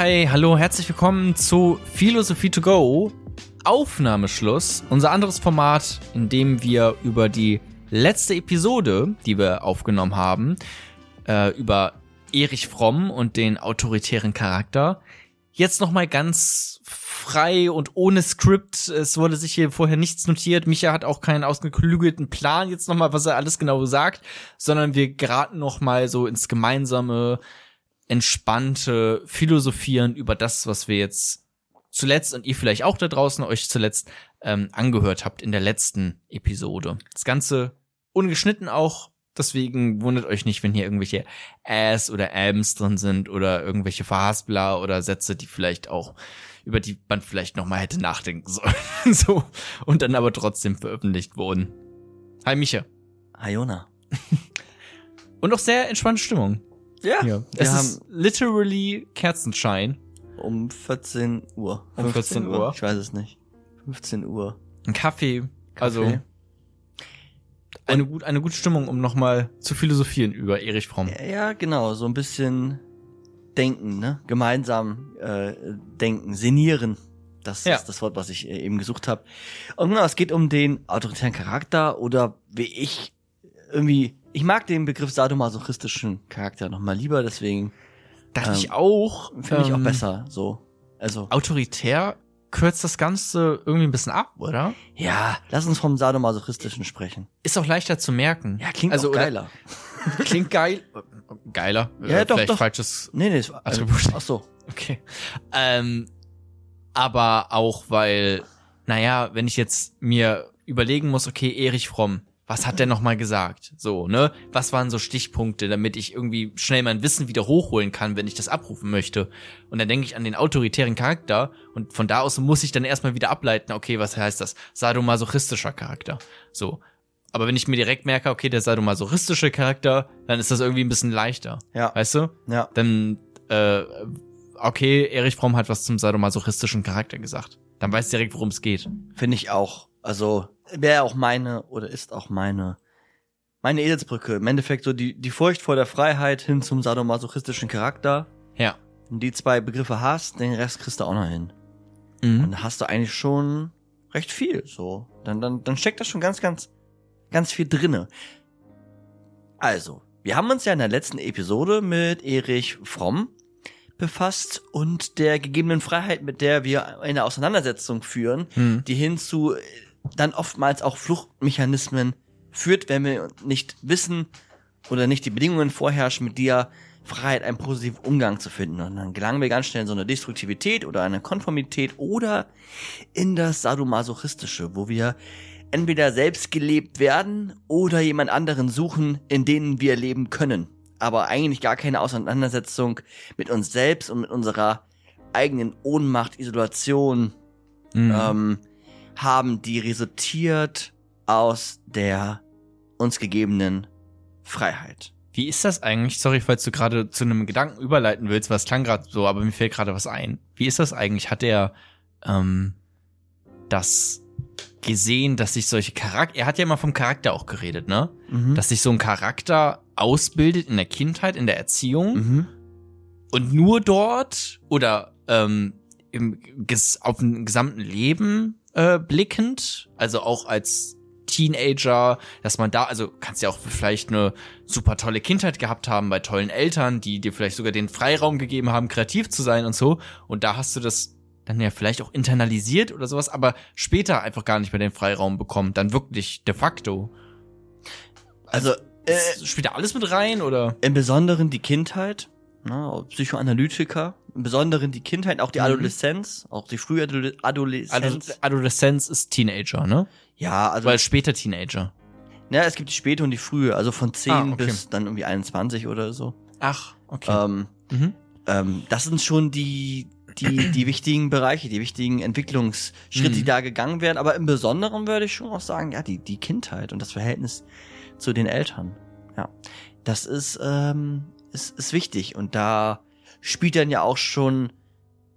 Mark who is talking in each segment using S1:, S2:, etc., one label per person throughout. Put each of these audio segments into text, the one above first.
S1: Hi, hallo, herzlich willkommen zu Philosophie to go. Aufnahmeschluss, unser anderes Format, in dem wir über die letzte Episode, die wir aufgenommen haben, äh, über Erich Fromm und den autoritären Charakter, jetzt nochmal ganz frei und ohne Skript. Es wurde sich hier vorher nichts notiert. Micha hat auch keinen ausgeklügelten Plan jetzt nochmal, was er alles genau sagt, sondern wir geraten nochmal so ins gemeinsame, entspannte Philosophieren über das, was wir jetzt zuletzt und ihr vielleicht auch da draußen euch zuletzt ähm, angehört habt in der letzten Episode. Das Ganze ungeschnitten auch, deswegen wundert euch nicht, wenn hier irgendwelche Ass oder Ams drin sind oder irgendwelche Verhaspler oder Sätze, die vielleicht auch über die man vielleicht noch mal hätte nachdenken sollen. so und dann aber trotzdem veröffentlicht wurden. Hi Micha.
S2: Hi Jona.
S1: und auch sehr entspannte Stimmung.
S2: Ja.
S1: ja. Es ist literally Kerzenschein.
S2: Um 14 Uhr.
S1: Um 14 Uhr?
S2: Ich weiß es nicht. 15 Uhr.
S1: Ein Kaffee. Kaffee. Also eine, gut, eine gute Stimmung, um nochmal zu philosophieren über Erich Fromm.
S2: Ja, genau. So ein bisschen denken, ne? Gemeinsam äh, denken, senieren. Das ja. ist das Wort, was ich äh, eben gesucht habe. Und genau, es geht um den autoritären Charakter oder wie ich irgendwie, ich mag den Begriff sadomasochistischen Charakter nochmal lieber, deswegen.
S1: Dachte ähm, ich auch.
S2: Finde ich auch ähm, besser, so. Also.
S1: Autoritär kürzt das Ganze irgendwie ein bisschen ab, oder?
S2: Ja, lass uns vom sadomasochistischen sprechen.
S1: Ist auch leichter zu merken.
S2: Ja, klingt also, geiler.
S1: klingt geil. Geiler.
S2: Ja, äh, doch,
S1: vielleicht
S2: doch.
S1: falsches
S2: nee, nee, ist,
S1: Attribut.
S2: Ach so.
S1: Okay. Ähm, aber auch, weil, naja, wenn ich jetzt mir überlegen muss, okay, Erich Fromm, was hat der nochmal gesagt? So, ne? Was waren so Stichpunkte, damit ich irgendwie schnell mein Wissen wieder hochholen kann, wenn ich das abrufen möchte? Und dann denke ich an den autoritären Charakter und von da aus muss ich dann erstmal wieder ableiten, okay, was heißt das? Sadomasochistischer Charakter. So. Aber wenn ich mir direkt merke, okay, der sadomasochistische Charakter, dann ist das irgendwie ein bisschen leichter.
S2: Ja.
S1: Weißt du?
S2: Ja.
S1: Dann, äh, okay, Erich Fromm hat was zum sadomasochistischen Charakter gesagt. Dann weiß direkt, worum es geht.
S2: Finde ich auch. Also, wäre auch meine oder ist auch meine meine Edelsbrücke. Im Endeffekt so die, die Furcht vor der Freiheit hin zum sadomasochistischen Charakter.
S1: Ja.
S2: Wenn die zwei Begriffe hast, den Rest kriegst du auch noch hin.
S1: Mhm.
S2: Und dann hast du eigentlich schon recht viel, so. Dann, dann, dann steckt da schon ganz, ganz, ganz viel drinne. Also, wir haben uns ja in der letzten Episode mit Erich Fromm befasst und der gegebenen Freiheit, mit der wir eine Auseinandersetzung führen,
S1: Mhm.
S2: die hin zu dann oftmals auch Fluchtmechanismen führt, wenn wir nicht wissen oder nicht die Bedingungen vorherrschen, mit der Freiheit einen positiven Umgang zu finden. Und dann gelangen wir ganz schnell in so eine Destruktivität oder eine Konformität oder in das Sadomasochistische, wo wir entweder selbst gelebt werden oder jemand anderen suchen, in denen wir leben können. Aber eigentlich gar keine Auseinandersetzung mit uns selbst und mit unserer eigenen Ohnmacht, Isolation,
S1: Mhm.
S2: ähm, haben, die resultiert aus der uns gegebenen Freiheit.
S1: Wie ist das eigentlich? Sorry, falls du gerade zu einem Gedanken überleiten willst, was klang gerade so, aber mir fällt gerade was ein. Wie ist das eigentlich? Hat er ähm, das gesehen, dass sich solche Charakter, er hat ja mal vom Charakter auch geredet, ne?
S2: Mhm.
S1: Dass sich so ein Charakter ausbildet in der Kindheit, in der Erziehung
S2: Mhm.
S1: und nur dort oder ähm, im, ges auf dem gesamten Leben äh, blickend, also auch als Teenager, dass man da, also kannst ja auch vielleicht eine super tolle Kindheit gehabt haben bei tollen Eltern, die dir vielleicht sogar den Freiraum gegeben haben, kreativ zu sein und so. Und da hast du das dann ja vielleicht auch internalisiert oder sowas, aber später einfach gar nicht mehr den Freiraum bekommen, dann wirklich de facto.
S2: Also äh,
S1: Spielt da alles mit rein oder?
S2: im Besonderen die Kindheit, ne, Psychoanalytiker, im Besonderen die Kindheit, auch die
S1: Mhm.
S2: Adoleszenz, auch die frühe Adole- Adoleszenz.
S1: Also Adoleszenz ist Teenager, ne?
S2: ja, also
S1: Weil später Teenager.
S2: ja, es gibt die späte und die frühe, also von 10
S1: Ah, okay.
S2: bis dann irgendwie 21 oder so.
S1: Ach, okay.
S2: Ähm,
S1: mhm.
S2: ähm, das sind schon die, die, die wichtigen Bereiche, die wichtigen Entwicklungsschritte, die
S1: Mhm.
S2: da gegangen werden. Aber im Besonderen würde ich schon auch sagen, ja, die, die Kindheit und das Verhältnis zu den Eltern. Ja, das ist, ähm, ist, ist wichtig. Und da spielt dann ja auch schon,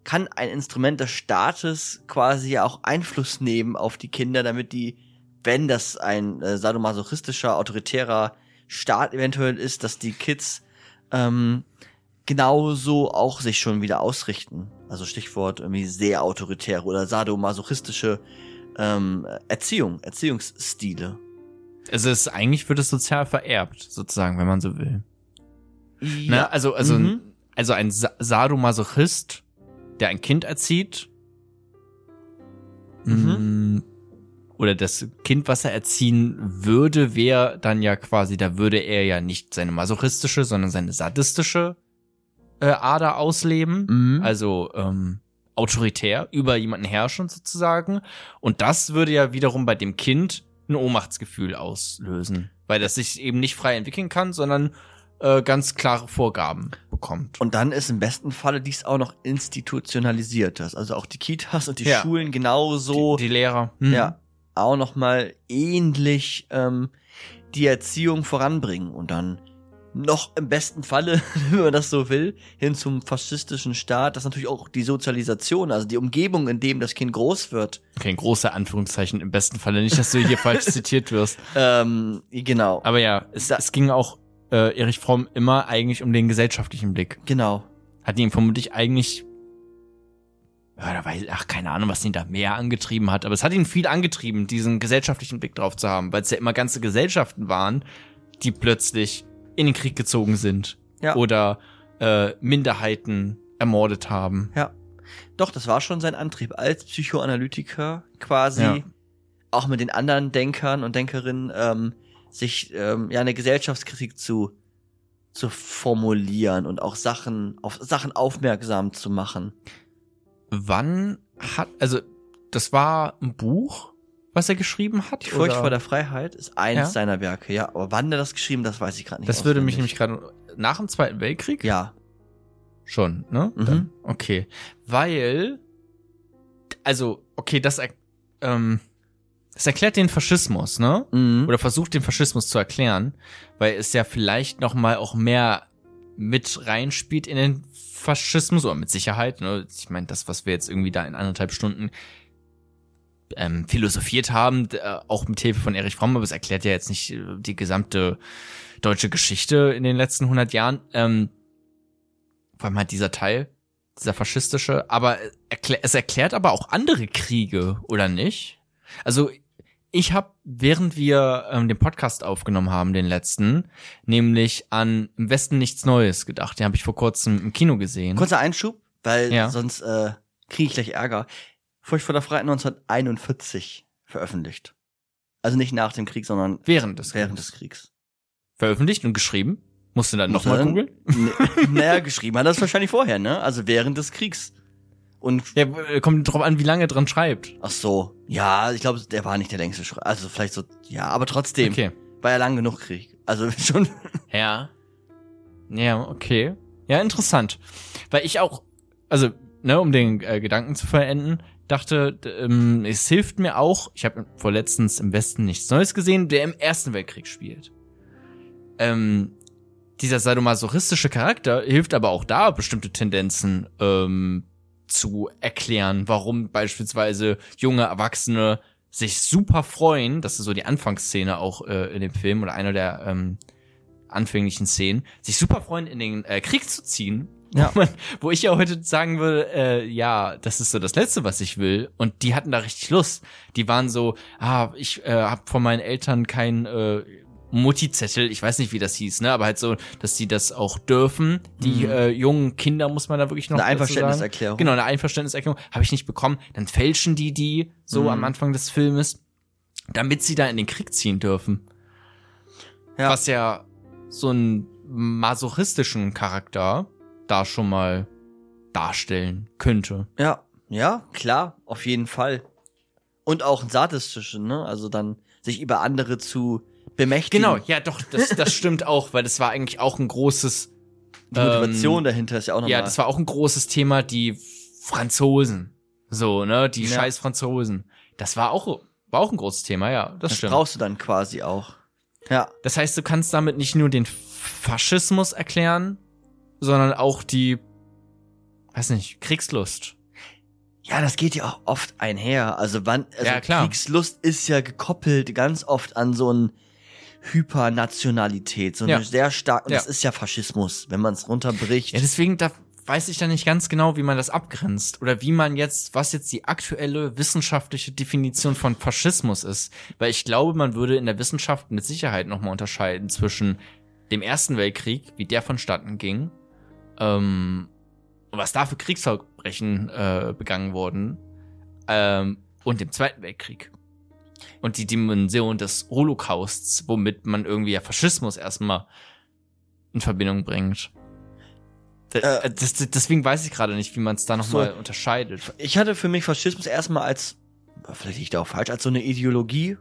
S2: kann ein Instrument des Staates quasi ja auch Einfluss nehmen auf die Kinder, damit die, wenn das ein äh, sadomasochistischer, autoritärer Staat eventuell ist, dass die Kids ähm, genauso auch sich schon wieder ausrichten. Also Stichwort irgendwie sehr autoritäre oder sadomasochistische ähm, Erziehung, Erziehungsstile.
S1: Also es ist, eigentlich wird es sozial vererbt, sozusagen, wenn man so will.
S2: Ja.
S1: Ne? Also, also,
S2: Mhm.
S1: Also ein Sa Sadomasochist, der ein Kind erzieht,
S2: Mhm.
S1: mh, oder das Kind, was er erziehen würde, wäre dann ja quasi, da würde er ja nicht seine masochistische, sondern seine sadistische äh, Ader ausleben.
S2: Mhm.
S1: Also ähm, autoritär über jemanden herrschen sozusagen. Und das würde ja wiederum bei dem Kind ein Ohnmachtsgefühl auslösen, weil das sich eben nicht frei entwickeln kann, sondern äh, ganz klare Vorgaben bekommt.
S2: Und dann ist im besten Falle dies auch noch institutionalisiert. dass Also auch die Kitas und die
S1: Ja.
S2: Schulen genauso,
S1: die, die Lehrer. hm.
S2: ja, auch noch mal ähnlich ähm, die Erziehung voranbringen und dann noch im besten Falle, wenn man das so will, hin zum faschistischen Staat, dass natürlich auch die Sozialisation, also die Umgebung, in dem das Kind groß wird,
S1: Okay, große Anführungszeichen im besten Falle. Nicht, dass du hier falsch zitiert wirst.
S2: ähm, genau,
S1: Aber ja, es,
S2: Da-
S1: es ging auch äh, Erich Fromm immer eigentlich um den gesellschaftlichen Blick.
S2: genau.
S1: Hat ihn vermutlich eigentlich, ja, da weiß, ach, keine Ahnung, was ihn da mehr angetrieben hat, aber es hat ihn viel angetrieben, diesen gesellschaftlichen Blick drauf zu haben, weil es ja immer ganze Gesellschaften waren, die plötzlich in den Krieg gezogen sind
S2: Ja.
S1: oder äh, Minderheiten ermordet haben.
S2: Ja. Doch, das war schon sein Antrieb als Psychoanalytiker quasi
S1: Ja.
S2: auch mit den anderen Denkern und Denkerinnen ähm, sich ähm, ja eine Gesellschaftskritik zu zu formulieren und auch Sachen auf Sachen aufmerksam zu machen.
S1: Wann hat, also das war ein Buch, was er geschrieben hat?
S2: Die Furcht
S1: oder?
S2: vor der Freiheit ist eins
S1: Ja.
S2: seiner Werke, ja. Aber wann er das geschrieben, das weiß ich gerade nicht.
S1: Das würde mich nämlich gerade nach dem Zweiten Weltkrieg
S2: ja.
S1: schon, ne?
S2: Mhm.
S1: Dann, okay, weil also okay, das ähm, das erklärt den Faschismus, ne?
S2: Mhm.
S1: Oder versucht den Faschismus zu erklären, weil es ja vielleicht noch mal auch mehr mit reinspielt in den Faschismus oder mit Sicherheit. Ne? Ich meine, das, was wir jetzt irgendwie da in anderthalb Stunden ähm, philosophiert haben, äh, auch mit Hilfe von Erich Fromm, aber es erklärt ja jetzt nicht äh, die gesamte deutsche Geschichte in den letzten 100 Jahren. Ähm, vor allem halt dieser Teil, dieser faschistische, aber erklär, es erklärt aber auch andere Kriege, oder nicht? Also ich habe, während wir ähm, den Podcast aufgenommen haben, den letzten, nämlich an Im Westen nichts Neues gedacht. Den habe ich vor kurzem im Kino gesehen.
S2: Kurzer Einschub, weil
S1: Ja.
S2: sonst äh, kriege ich gleich Ärger. Furcht vor der Freiheit 1941 veröffentlicht. Also nicht nach dem Krieg, sondern
S1: während des
S2: während
S1: Krieges.
S2: des Kriegs.
S1: veröffentlicht und geschrieben. Musst du dann nochmal googeln?
S2: N- naja, geschrieben hat er das wahrscheinlich vorher, ne? Also während des Kriegs. Und
S1: Ja, äh, kommt drauf an, wie lange er dran schreibt.
S2: ach so, ja, ich glaube, der war nicht der längste Schritt. Also vielleicht so, ja, aber trotzdem
S1: Okay.
S2: war ja lang genug Krieg. Also schon.
S1: Ja. Ja, okay. Ja, interessant. Weil ich auch, also, ne, um den äh, Gedanken zu verenden, dachte, ähm, es hilft mir auch, ich habe vorletztens im Westen nichts Neues gesehen, der im Ersten Weltkrieg spielt. Ähm, dieser sadomasochistische Charakter hilft aber auch da, bestimmte Tendenzen ähm, zu erklären, warum beispielsweise junge Erwachsene sich super freuen, das ist so die Anfangsszene auch äh, in dem Film oder einer der ähm, anfänglichen Szenen, sich super freuen, in den äh, Krieg zu ziehen.
S2: Ja.
S1: Wo, man, wo ich ja heute sagen würde, äh, ja, das ist so das Letzte, was ich will. Und die hatten da richtig Lust. Die waren so, ah, ich äh, habe von meinen Eltern kein äh, Mutti-Zettel, ich weiß nicht, wie das hieß, ne, aber halt so, dass die das auch dürfen. Die
S2: Mhm.
S1: äh, jungen Kinder muss man da wirklich noch
S2: Eine. Einverständniserklärung.
S1: Genau, eine Einverständniserklärung habe ich nicht bekommen. Dann fälschen die die so
S2: Mhm.
S1: am Anfang des Filmes, damit sie da in den Krieg ziehen dürfen.
S2: Ja.
S1: Was ja so einen masochistischen Charakter da schon mal darstellen könnte.
S2: Ja, ja, klar, auf jeden Fall. Und auch ein sadistischen, ne? Also dann sich über andere zu bemächtigen.
S1: Genau, ja, doch, das, das stimmt auch, weil das war eigentlich auch ein großes,
S2: Die Motivation
S1: ähm,
S2: dahinter ist ja auch nochmal.
S1: ja, das war auch ein großes Thema, die Franzosen. So, ne, die
S2: Ja.
S1: scheiß Franzosen. Das war auch, war auch ein großes Thema, ja, das,
S2: das
S1: stimmt.
S2: brauchst du dann quasi auch. Ja,
S1: Das heißt, du kannst damit nicht nur den Faschismus erklären, sondern auch die, weiß nicht, Kriegslust.
S2: ja, das geht ja auch oft einher. Also wann, also
S1: Ja.
S2: Kriegslust ist ja gekoppelt ganz oft an so ein Hypernationalität, so eine
S1: Ja.
S2: sehr stark, und
S1: Ja.
S2: das ist ja Faschismus, wenn man es runterbricht.
S1: Ja, deswegen, da weiß ich da nicht ganz genau, wie man das abgrenzt oder wie man jetzt, was jetzt die aktuelle wissenschaftliche Definition von Faschismus ist. Weil ich glaube, man würde in der Wissenschaft mit Sicherheit nochmal unterscheiden zwischen dem Ersten Weltkrieg, wie der vonstatten ging, ähm, und was da für Kriegsverbrechen äh, begangen wurden, ähm, und dem Zweiten Weltkrieg. Und die Dimension des Holocausts, womit man irgendwie ja Faschismus erstmal in Verbindung bringt. Da-
S2: Äh,
S1: das, deswegen weiß ich gerade nicht, wie man es da nochmal
S2: so.
S1: unterscheidet.
S2: Ich hatte für mich Faschismus erstmal als, vielleicht ich da auch falsch, als so eine Ideologie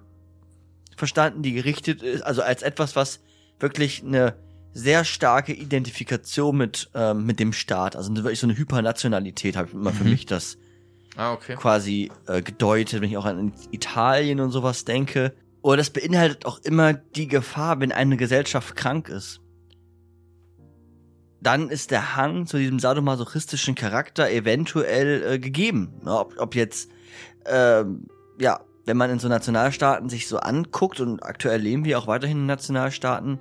S2: verstanden, die gerichtet ist, also als etwas, was wirklich eine sehr starke Identifikation mit, ähm, mit dem Staat, also wirklich so eine Hypernationalität habe ich immer für
S1: Mhm.
S2: mich das
S1: Ah, okay.
S2: quasi äh, gedeutet, wenn ich auch an Italien und sowas denke. Oder das beinhaltet auch immer die Gefahr, wenn eine Gesellschaft krank ist. Dann ist der Hang zu diesem sadomasochistischen Charakter eventuell äh, gegeben. Ob, ob jetzt, ähm, ja, wenn man in so Nationalstaaten sich so anguckt und aktuell leben wir auch weiterhin in Nationalstaaten,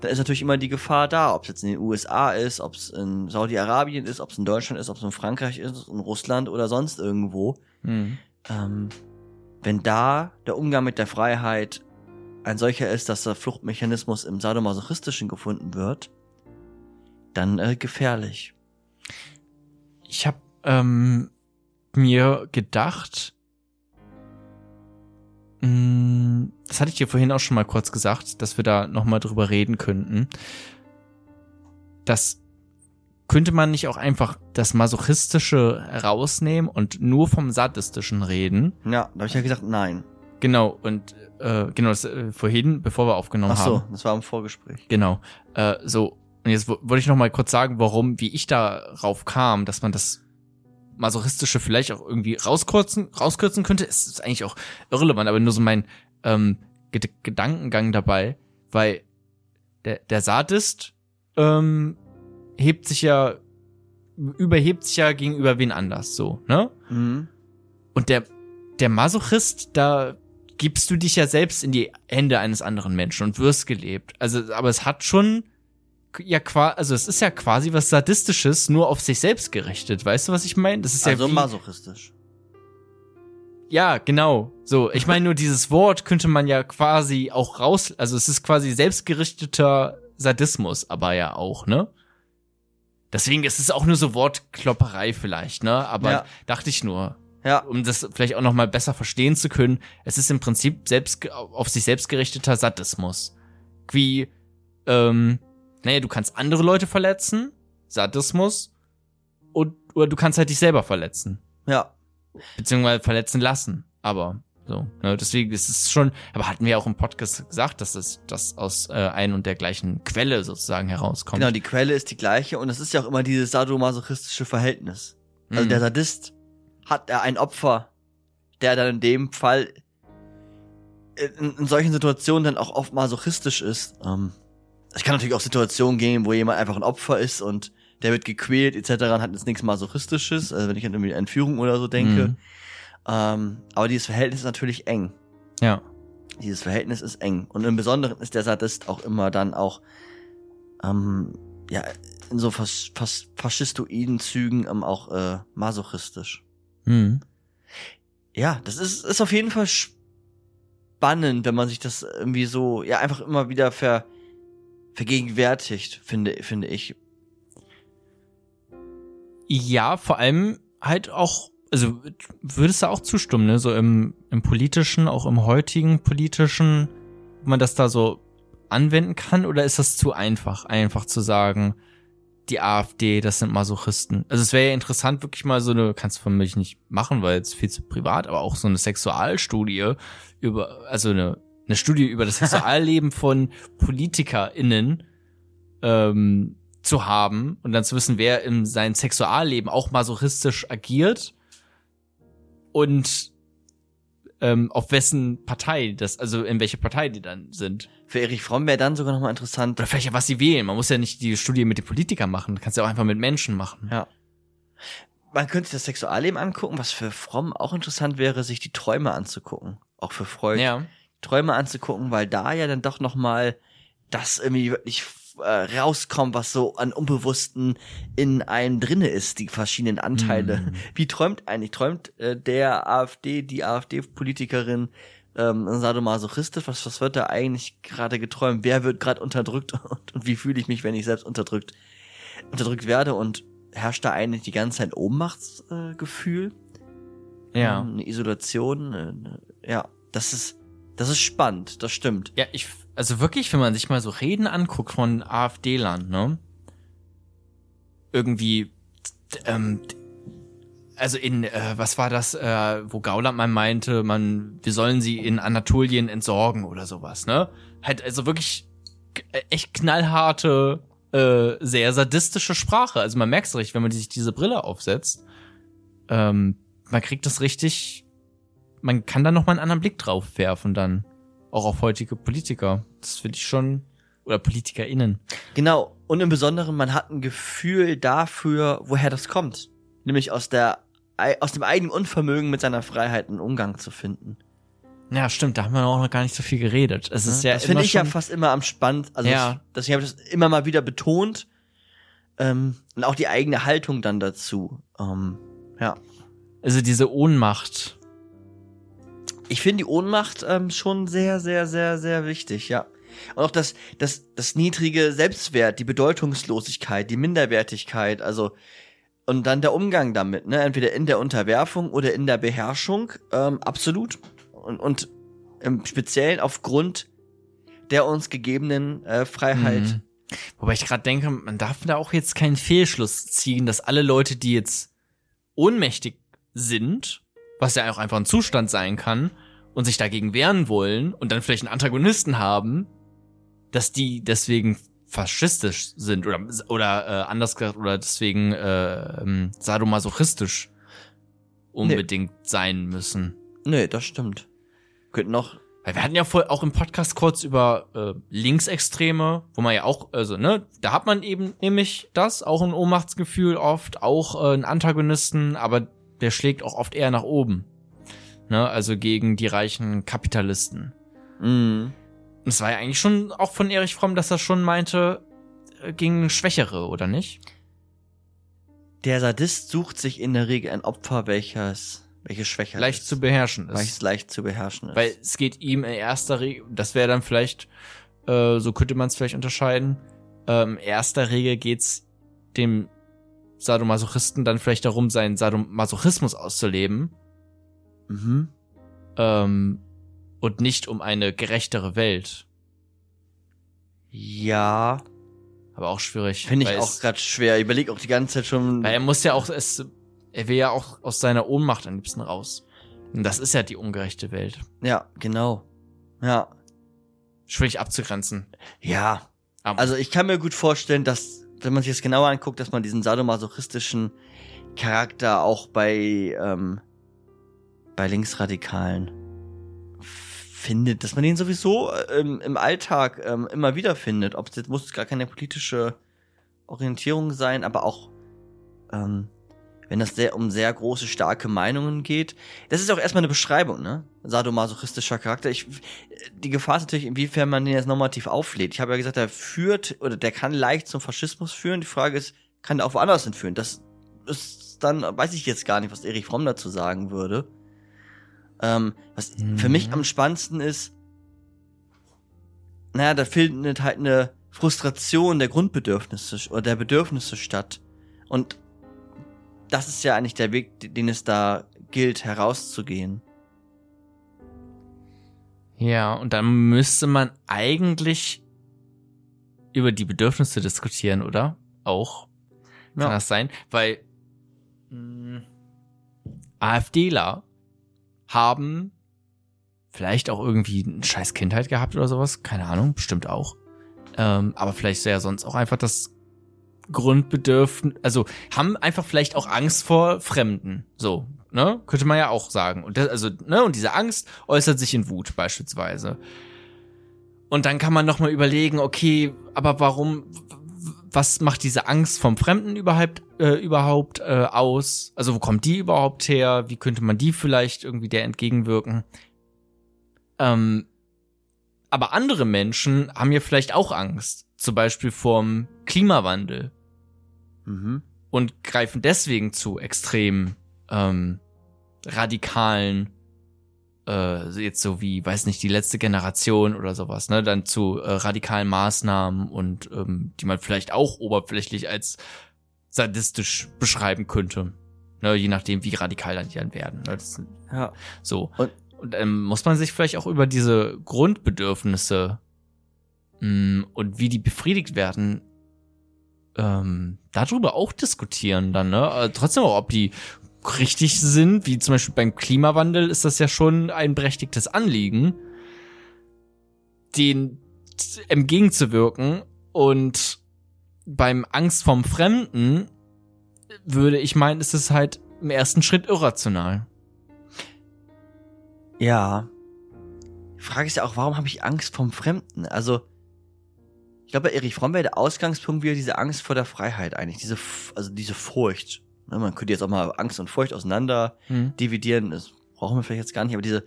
S2: dann ist natürlich immer die Gefahr da, ob es jetzt in den USA ist, ob es in Saudi-Arabien ist, ob es in Deutschland ist, ob es in Frankreich ist, in Russland oder sonst irgendwo.
S1: Mhm.
S2: Ähm, wenn da der Umgang mit der Freiheit ein solcher ist, dass der Fluchtmechanismus im Sadomasochistischen gefunden wird, dann äh, gefährlich.
S1: Ich habe ähm, mir gedacht, das hatte ich dir vorhin auch schon mal kurz gesagt, dass wir da nochmal drüber reden könnten. Das könnte man nicht auch einfach das Masochistische rausnehmen und nur vom Sadistischen reden?
S2: Ja, da habe ich ja gesagt, nein.
S1: Genau, und äh, genau, das äh, vorhin, bevor wir aufgenommen
S2: Ach so,
S1: haben.
S2: das war im Vorgespräch.
S1: Genau. Äh, so, und jetzt wo- wollte ich noch mal kurz sagen, warum, wie ich darauf kam, dass man das Masochistische vielleicht auch irgendwie rauskürzen, rauskürzen könnte. Es ist eigentlich auch irrelevant, aber nur so mein ähm, Ged Gedankengang dabei, weil der, der Sadist ähm, hebt sich ja, überhebt sich ja gegenüber wen anders, so, ne?
S2: Mhm.
S1: Und der, der Masochist, da gibst du dich ja selbst in die Hände eines anderen Menschen und wirst gelebt. Also, aber es hat schon ja quasi, also es ist ja quasi was Sadistisches, nur auf sich selbst gerichtet. Weißt du, was ich meine? Das ist
S2: Also
S1: ja wie,
S2: masochistisch.
S1: ja, genau. So, ich meine nur dieses Wort könnte man ja quasi auch raus, also es ist quasi selbstgerichteter Sadismus, aber ja auch, ne? Deswegen ist es auch nur so Wortklopperei vielleicht, ne? Aber
S2: Ja.
S1: dachte ich nur,
S2: Ja,
S1: um das vielleicht auch noch mal besser verstehen zu können, es ist im Prinzip selbst auf sich selbst gerichteter Sadismus. Wie, ähm, naja, du kannst andere Leute verletzen, Sadismus, und, oder du kannst halt dich selber verletzen,
S2: ja.
S1: beziehungsweise verletzen lassen, aber so, ne, deswegen ist es schon, aber hatten wir auch im Podcast gesagt, dass es das aus äh, ein und der gleichen Quelle sozusagen herauskommt.
S2: Genau, die Quelle ist die gleiche und es ist ja auch immer dieses sadomasochistische Verhältnis. Also
S1: Mhm.
S2: der Sadist hat er ein Opfer, der dann in dem Fall in, in solchen Situationen dann auch oft masochistisch ist. Ähm, es kann natürlich auch Situationen geben, wo jemand einfach ein Opfer ist und der wird gequält etc. und hat jetzt nichts masochistisches, also wenn ich an irgendwie Entführung oder so denke.
S1: Mhm.
S2: Ähm, aber dieses Verhältnis ist natürlich eng.
S1: Ja.
S2: Dieses Verhältnis ist eng. Und im Besonderen ist der Sadist auch immer dann auch, ähm, ja, in so fas fas faschistoiden Zügen ähm, auch äh, masochistisch.
S1: Mhm.
S2: Ja, das ist, ist auf jeden Fall spannend, wenn man sich das irgendwie so, ja, einfach immer wieder ver, vergegenwärtigt, finde, finde ich.
S1: Ja, vor allem halt auch, also würdest du auch zustimmen, ne? So im, im politischen, auch im heutigen politischen, ob man das da so anwenden kann, oder ist das zu einfach, einfach zu sagen, die AfD, das sind Masochisten. Also es wäre ja interessant, wirklich mal so eine, kannst du von mich nicht machen, weil es viel zu privat, aber auch so eine Sexualstudie über, also eine, eine Studie über das Sexualleben von PolitikerInnen ähm, zu haben und dann zu wissen, wer in seinem Sexualleben auch masochistisch agiert und ähm, auf wessen Partei das, also in welche Partei die dann sind.
S2: Für Erich Fromm wäre dann sogar nochmal interessant.
S1: Oder vielleicht ja, was sie wählen. Man muss ja nicht die Studie mit den Politikern machen. Kannst ja auch einfach mit Menschen machen.
S2: Ja. Man könnte sich das Sexualleben angucken, was für Fromm auch interessant wäre, sich die Träume anzugucken. Auch für Freud.
S1: Ja.
S2: Träume anzugucken, weil da ja dann doch noch mal das irgendwie wirklich äh, rauskommt, was so an Unbewussten in einem drinne ist, die verschiedenen Anteile.
S1: Mhm.
S2: Wie träumt eigentlich? Träumt äh, der AfD, die AfD-Politikerin ähm, sadomasochistisch? Was, was wird da eigentlich gerade geträumt? Wer wird gerade unterdrückt und, und wie fühle ich mich, wenn ich selbst unterdrückt unterdrückt werde? Und herrscht da eigentlich die ganze Zeit Ohnmachtsgefühl? Äh?
S1: Ja.
S2: Ähm, Eine Isolation? Äh, ne- ja, das ist das ist spannend, das stimmt.
S1: Ja, ich, also wirklich, wenn man sich mal so Reden anguckt von AfD-Land, ne? Irgendwie, ähm, also in, äh, was war das, äh, wo Gauland mal meinte, man, wir sollen sie in Anatolien entsorgen oder sowas, ne? Halt, also wirklich äh, echt knallharte, äh, sehr sadistische Sprache. Also man merkt es richtig, wenn man sich diese Brille aufsetzt. Ähm, man kriegt das richtig, man kann da noch mal einen anderen Blick drauf werfen dann. Auch auf heutige Politiker. Das finde ich schon, oder PolitikerInnen.
S2: Genau. Und im Besonderen, man hat ein Gefühl dafür, woher das kommt. Nämlich aus der, aus dem eigenen Unvermögen mit seiner Freiheit einen Umgang zu finden.
S1: Ja, stimmt, da haben wir auch noch gar nicht so viel geredet. Es ist ja
S2: das
S1: immer
S2: finde ich ja fast immer am spannend. Also
S1: Ja.
S2: ich, deswegen habe ich das immer mal wieder betont. Ähm, und auch die eigene Haltung dann dazu. Ähm, ja.
S1: also diese Ohnmacht.
S2: Ich finde die Ohnmacht ähm, schon sehr, sehr, sehr, sehr wichtig, ja. Und auch das, das, das niedrige Selbstwert, die Bedeutungslosigkeit, die Minderwertigkeit, also und dann der Umgang damit, ne, entweder in der Unterwerfung oder in der Beherrschung, ähm, absolut. Und, und im Speziellen aufgrund der uns gegebenen äh, Freiheit.
S1: Mhm. Wobei ich gerade denke, man darf da auch jetzt keinen Fehlschluss ziehen, dass alle Leute, die jetzt ohnmächtig sind, was ja auch einfach ein Zustand sein kann, und sich dagegen wehren wollen und dann vielleicht einen Antagonisten haben, dass die deswegen faschistisch sind oder oder äh, anders gesagt oder deswegen äh, ähm, sadomasochistisch unbedingt sein müssen.
S2: Nee, das stimmt. Könnten noch.
S1: Weil wir hatten ja voll auch im Podcast kurz über äh, Linksextreme, wo man ja auch, also, ne, da hat man eben nämlich das, auch ein Ohnmachtsgefühl oft, auch äh, einen Antagonisten, aber der schlägt auch oft eher nach oben. Ne, also gegen die reichen Kapitalisten. Und es war ja eigentlich schon auch von Erich Fromm, dass er schon meinte, äh, gegen Schwächere, oder nicht?
S2: der Sadist sucht sich in der Regel ein Opfer, welches, welches schwächer
S1: Leicht
S2: ist.
S1: zu beherrschen ist.
S2: welches leicht zu beherrschen ist.
S1: Weil es geht ihm in erster Regel, das wäre dann vielleicht, äh, so könnte man es vielleicht unterscheiden, ähm, in erster Regel geht's dem Sadomasochisten dann vielleicht darum, seinen Sadomasochismus auszuleben
S2: mhm.
S1: ähm, und nicht um eine gerechtere Welt.
S2: Ja,
S1: Aber auch schwierig.
S2: finde ich auch gerade schwer. Ich überlege auch die ganze Zeit schon.
S1: Weil er muss ja auch, es, er will ja auch aus seiner Ohnmacht am liebsten raus. Und das ist ja die ungerechte Welt.
S2: ja, genau. Ja.
S1: Schwierig abzugrenzen.
S2: Ja.
S1: Aber
S2: Also ich kann mir gut vorstellen, dass, wenn man sich das genauer anguckt, dass man diesen sadomasochistischen Charakter auch bei, ähm, bei Linksradikalen findet, dass man den sowieso ähm, im Alltag ähm, immer wieder findet. Ob es jetzt muss gar keine politische Orientierung sein, aber auch ähm, wenn es sehr um sehr große, starke Meinungen geht. Das ist auch erstmal eine Beschreibung, ne? Sadomasochistischer Charakter. Ich, die Gefahr ist natürlich, inwiefern man den jetzt normativ auflädt. Ich habe ja gesagt, der führt oder der kann leicht zum Faschismus führen. Die Frage ist, kann der auch woanders hinführen? Das ist dann, weiß ich jetzt gar nicht, was Erich Fromm dazu sagen würde. Ähm, was
S1: Mhm.
S2: für mich am spannendsten ist, naja, da findet halt eine Frustration der Grundbedürfnisse oder der Bedürfnisse statt. Und das ist ja eigentlich der Weg, den es da gilt, herauszugehen.
S1: Ja, und dann müsste man eigentlich über die Bedürfnisse diskutieren, oder? Auch. Kann
S2: Ja.
S1: das sein? Weil mh, AfDler haben vielleicht auch irgendwie eine scheiß Kindheit gehabt oder sowas. Keine Ahnung, bestimmt auch. Ähm, aber vielleicht sehr sonst auch einfach das Grundbedürfnis, also haben einfach vielleicht auch Angst vor Fremden. So, ne? Könnte man ja auch sagen. Und das, also, ne, und diese Angst äußert sich in Wut beispielsweise. Und dann kann man noch mal überlegen, okay, aber warum, was macht diese Angst vom Fremden überhaupt, äh, überhaupt äh, aus? Also wo kommt die überhaupt her? Wie könnte man die vielleicht irgendwie der entgegenwirken? Ähm, Aber andere Menschen haben ja vielleicht auch Angst. Zum Beispiel vorm Klimawandel.
S2: Mhm.
S1: Und greifen deswegen zu extrem ähm, radikalen, äh, jetzt so wie, weiß nicht, die letzte Generation oder sowas, ne? Dann zu äh, radikalen Maßnahmen und ähm, die man vielleicht auch oberflächlich als sadistisch beschreiben könnte. Ne, je nachdem, wie radikal dann die dann werden. Ne? Das,
S2: Ja.
S1: so.
S2: Und-
S1: Und ähm, muss man sich vielleicht auch über diese Grundbedürfnisse mh, und wie die befriedigt werden, ähm, darüber auch diskutieren dann, ne? Äh, trotzdem auch, ob die richtig sind, wie zum Beispiel beim Klimawandel ist das ja schon ein berechtigtes Anliegen, den entgegenzuwirken und beim Angst vom Fremden würde ich meinen, ist es halt im ersten Schritt irrational.
S2: Ja. Die Frage ist ja auch, warum habe ich Angst vom Fremden? Also, ich glaube, Erich Fromm wäre der Ausgangspunkt wieder diese Angst vor der Freiheit eigentlich. Diese, also diese Furcht. Man könnte jetzt auch mal Angst und Furcht auseinander
S1: Hm.
S2: dividieren. Das brauchen wir vielleicht jetzt gar nicht, aber diese,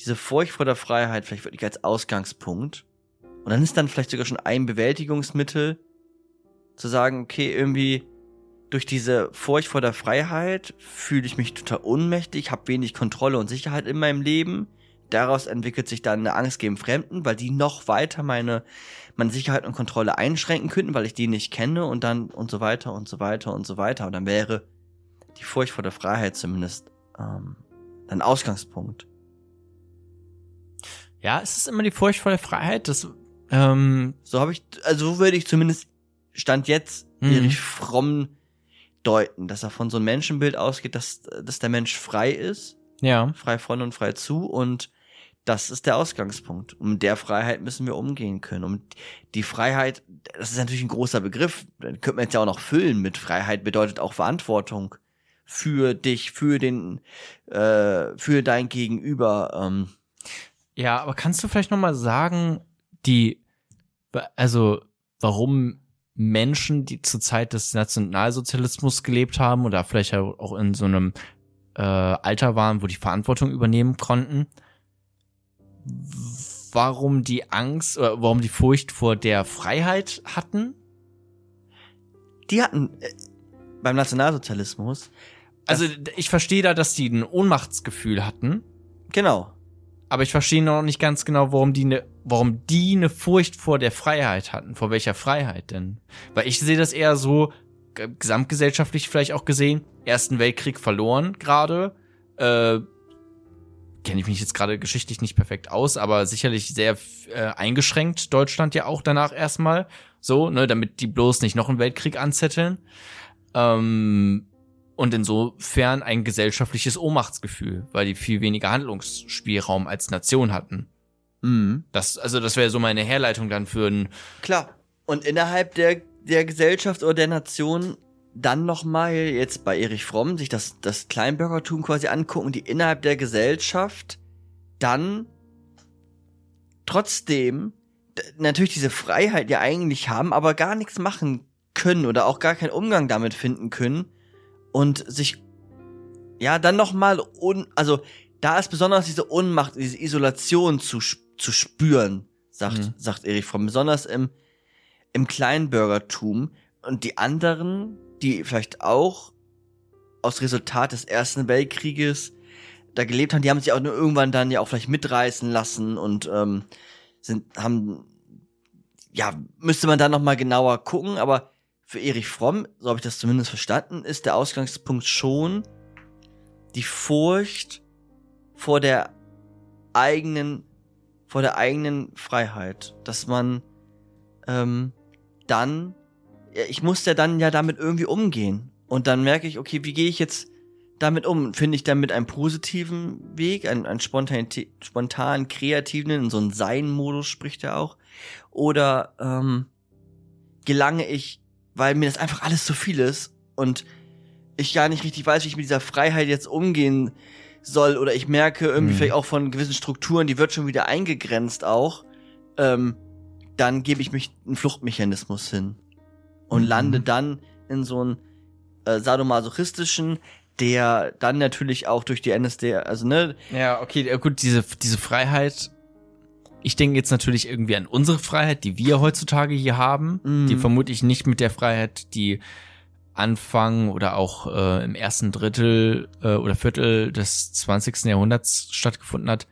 S2: diese Furcht vor der Freiheit vielleicht wirklich als Ausgangspunkt. Und dann ist dann vielleicht sogar schon ein Bewältigungsmittel, zu sagen, okay, irgendwie durch diese Furcht vor der Freiheit fühle ich mich total ohnmächtig, habe wenig Kontrolle und Sicherheit in meinem Leben. Daraus entwickelt sich dann eine Angst gegen Fremden, weil die noch weiter meine, meine Sicherheit und Kontrolle einschränken könnten, weil ich die nicht kenne und dann und so weiter und so weiter und so weiter. Und dann wäre die Furcht vor der Freiheit zumindest ähm, ein Ausgangspunkt.
S1: Ja, es ist immer die Furcht vor der Freiheit, das, ähm,
S2: So habe ich, also so würde ich zumindest Stand jetzt
S1: Mhm.
S2: Fromm deuten, dass er von so einem Menschenbild ausgeht, dass, dass der Mensch frei ist,
S1: ja.
S2: frei von und frei zu und das ist der Ausgangspunkt. Mit der Freiheit müssen wir umgehen können. Und die Freiheit, das ist natürlich ein großer Begriff, den könnte man jetzt ja auch noch füllen mit Freiheit bedeutet auch Verantwortung für dich, für den, äh, für dein Gegenüber. Ähm,
S1: Ja, aber kannst du vielleicht noch mal sagen, die, also warum Menschen, die zur Zeit des Nationalsozialismus gelebt haben oder vielleicht auch in so einem äh, Alter waren, wo die Verantwortung übernehmen konnten, warum die Angst oder warum die Furcht vor der Freiheit hatten?
S2: die hatten äh, beim Nationalsozialismus,
S1: Also ich verstehe da, dass die ein Ohnmachtsgefühl hatten,
S2: genau,
S1: aber ich verstehe noch nicht ganz genau, warum die ne, warum die eine Furcht vor der Freiheit hatten. Vor welcher Freiheit denn? Weil ich sehe das eher so gesamtgesellschaftlich vielleicht auch gesehen. Ersten Weltkrieg verloren gerade. Äh, Kenne ich mich jetzt gerade geschichtlich nicht perfekt aus, aber sicherlich sehr äh, eingeschränkt. Deutschland ja auch danach erstmal. So, ne, damit die bloß nicht noch einen Weltkrieg anzetteln. Ähm, und insofern ein gesellschaftliches Ohnmachtsgefühl, weil die viel weniger Handlungsspielraum als Nation hatten.
S2: mhm.
S1: Das, also das wäre so meine Herleitung dann für ein,
S2: klar. Und innerhalb der, der Gesellschaft oder der Nation dann nochmal jetzt bei Erich Fromm sich das, das Kleinbürgertum quasi angucken, die innerhalb der Gesellschaft dann trotzdem natürlich diese Freiheit ja eigentlich haben, aber gar nichts machen können oder auch gar keinen Umgang damit finden können und sich ja dann nochmal un, also da ist besonders diese Ohnmacht, diese Isolation zu, zu spüren, sagt,
S1: Mhm.
S2: sagt Erich Fromm, besonders im, im Kleinbürgertum und die anderen, die vielleicht auch aus Resultat des Ersten Weltkrieges da gelebt haben, die haben sich auch nur irgendwann dann ja auch vielleicht mitreißen lassen und ähm, sind haben ja müsste man da noch mal genauer gucken, aber für Erich Fromm, so habe ich das zumindest verstanden, ist der Ausgangspunkt schon die Furcht vor der eigenen vor der eigenen Freiheit, dass man ähm, dann ich muss ja dann ja damit irgendwie umgehen. Und dann merke ich, okay, wie gehe ich jetzt damit um? Finde ich damit einen positiven Weg, einen, einen spontan, spontan kreativen, in so einen Sein-Modus spricht er auch, oder ähm, gelange ich, weil mir das einfach alles zu viel ist und ich gar nicht richtig weiß, wie ich mit dieser Freiheit jetzt umgehen soll. Oder ich merke irgendwie
S1: Mhm.
S2: vielleicht auch von gewissen Strukturen, die wird schon wieder eingegrenzt auch, ähm, dann gebe ich mich einen Fluchtmechanismus hin und
S1: Mhm.
S2: lande dann in so einen äh, sadomasochistischen, der dann natürlich auch durch die NSD, also ne,
S1: ja, okay, ja, gut, diese, diese Freiheit, ich denke jetzt natürlich irgendwie an unsere Freiheit, die wir heutzutage hier haben,
S2: Mhm.
S1: die vermutlich nicht mit der Freiheit, die Anfang oder auch äh, im ersten Drittel äh, oder Viertel des 20. Jahrhunderts stattgefunden hat,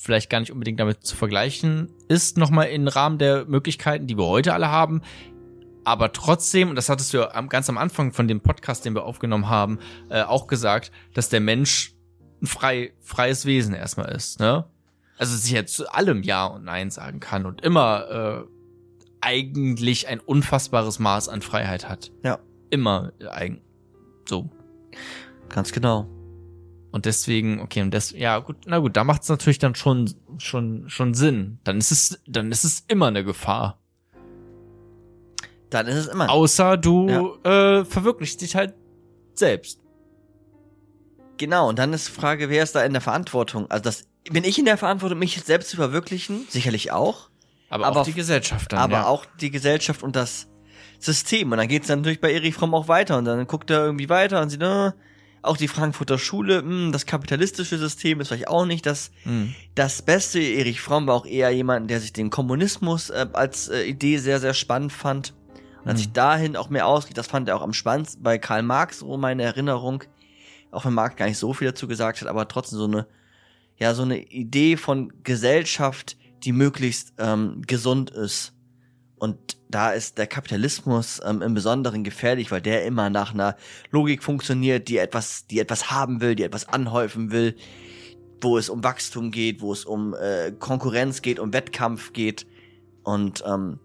S1: vielleicht gar nicht unbedingt damit zu vergleichen ist, nochmal im Rahmen der Möglichkeiten, die wir heute alle haben. Aber trotzdem, und das hattest du ja ganz am Anfang von dem Podcast, den wir aufgenommen haben, äh, auch gesagt, dass der Mensch ein frei, freies Wesen erstmal ist, ne? Also sich jetzt zu allem Ja und Nein sagen kann und immer äh, eigentlich ein unfassbares Maß an Freiheit hat.
S2: Ja.
S1: Immer äh, eigen. So.
S2: Ganz genau.
S1: Und deswegen, okay, und das, ja gut, na gut, da macht es natürlich dann schon, schon, schon Sinn. Dann ist es, dann ist es immer eine Gefahr.
S2: Dann ist es immer.
S1: Außer du äh, verwirklichst dich halt selbst.
S2: Genau, und dann ist die Frage, wer ist da in der Verantwortung? Also das bin ich in der Verantwortung, mich selbst zu verwirklichen? Sicherlich auch.
S1: Aber,
S2: Aber
S1: auch die Gesellschaft dann.
S2: aber
S1: ja.
S2: auch die Gesellschaft und das System. Und dann geht's dann natürlich bei Erich Fromm auch weiter. Und dann guckt er irgendwie weiter und sieht, äh, auch die Frankfurter Schule, mh, das kapitalistische System ist vielleicht auch nicht das,
S1: Hm.
S2: das Beste. Erich Fromm war auch eher jemand, der sich den Kommunismus äh, als äh, Idee sehr, sehr spannend fand. Und hat
S1: Mhm.
S2: sich dahin auch mehr ausgeht. Das fand er auch am spannendsten bei Karl Marx, so meine Erinnerung. Auch wenn Marx gar nicht so viel dazu gesagt hat, aber trotzdem so eine, ja, so eine Idee von Gesellschaft, die möglichst ähm, gesund ist. Und da ist der Kapitalismus ähm, im Besonderen gefährlich, weil der immer nach einer Logik funktioniert, die etwas, die etwas haben will, die etwas anhäufen will, wo es um Wachstum geht, wo es um äh, Konkurrenz geht, um Wettkampf geht. Und ähm,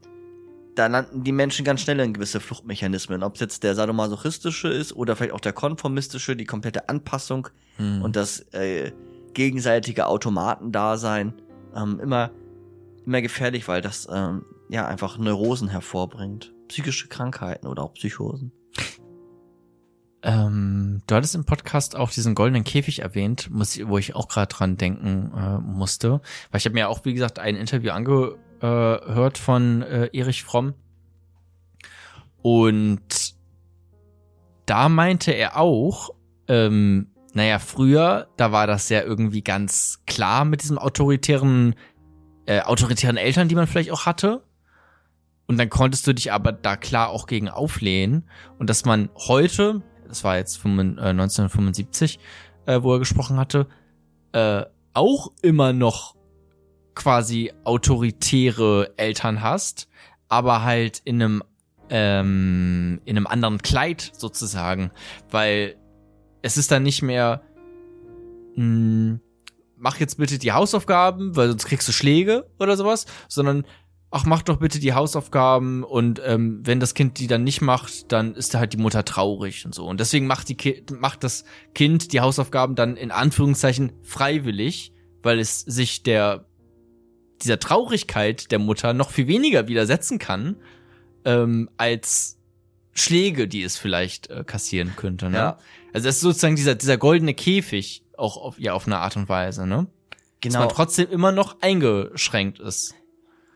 S2: da landen die Menschen ganz schnell in gewisse Fluchtmechanismen. Ob es jetzt der sadomasochistische ist oder vielleicht auch der konformistische, die komplette Anpassung
S1: Hm.
S2: und das äh, gegenseitige Automatendasein ähm, immer immer gefährlich, weil das ähm, ja einfach Neurosen hervorbringt, psychische Krankheiten oder auch Psychosen.
S1: Ähm, du hattest im Podcast auch diesen goldenen Käfig erwähnt, muss wo ich auch gerade dran denken äh, musste. Weil ich habe mir auch, wie gesagt, ein Interview angehört von äh, Erich Fromm. Und da meinte er auch, ähm, naja, früher, da war das ja irgendwie ganz klar mit diesem autoritären, äh, autoritären Eltern, die man vielleicht auch hatte. Und dann konntest du dich aber da klar auch gegen auflehnen. Und dass man heute, das war jetzt 5, äh, 1975, äh, wo er gesprochen hatte, äh, auch immer noch quasi autoritäre Eltern hast, aber halt in einem ähm, in einem anderen Kleid sozusagen, weil es ist dann nicht mehr mh, mach jetzt bitte die Hausaufgaben, weil sonst kriegst du Schläge oder sowas, sondern ach, mach doch bitte die Hausaufgaben und ähm, wenn das Kind die dann nicht macht, dann ist da halt die Mutter traurig und so. Und deswegen macht, die Ki macht das Kind die Hausaufgaben dann in Anführungszeichen freiwillig, weil es sich der dieser Traurigkeit der Mutter noch viel weniger widersetzen kann, ähm, als Schläge, die es vielleicht äh, kassieren könnte. Ne?
S2: Ja.
S1: Also das ist sozusagen dieser, dieser goldene Käfig, auch auf, ja, auf eine Art und Weise, ne? Dass man
S2: Genau.
S1: trotzdem immer noch eingeschränkt ist.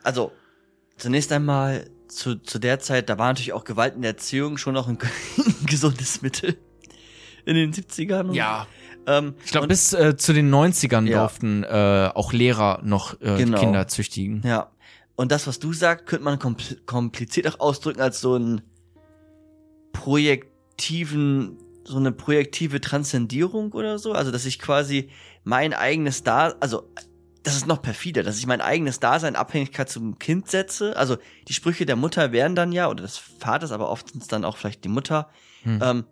S2: Also zunächst einmal zu, zu der Zeit, da war natürlich auch Gewalt in der Erziehung schon noch ein, gesundes Mittel in den 70ern. und-
S1: Ja,
S2: Ähm,
S1: ich glaube, bis äh, zu den 90ern
S2: Ja.
S1: durften äh, auch Lehrer noch äh,
S2: Genau.
S1: Kinder züchtigen.
S2: Ja. Und das, was du sagst, könnte man kompl kompliziert auch ausdrücken als so einen projektiven, so eine projektive Transzendierung oder so. Also, dass ich quasi mein eigenes Da, also, das ist noch perfider, dass ich mein eigenes Dasein in Abhängigkeit zum Kind setze. Also, die Sprüche der Mutter wären dann ja, oder des Vaters, aber oft sind es dann auch vielleicht die Mutter.
S1: Hm.
S2: Ähm,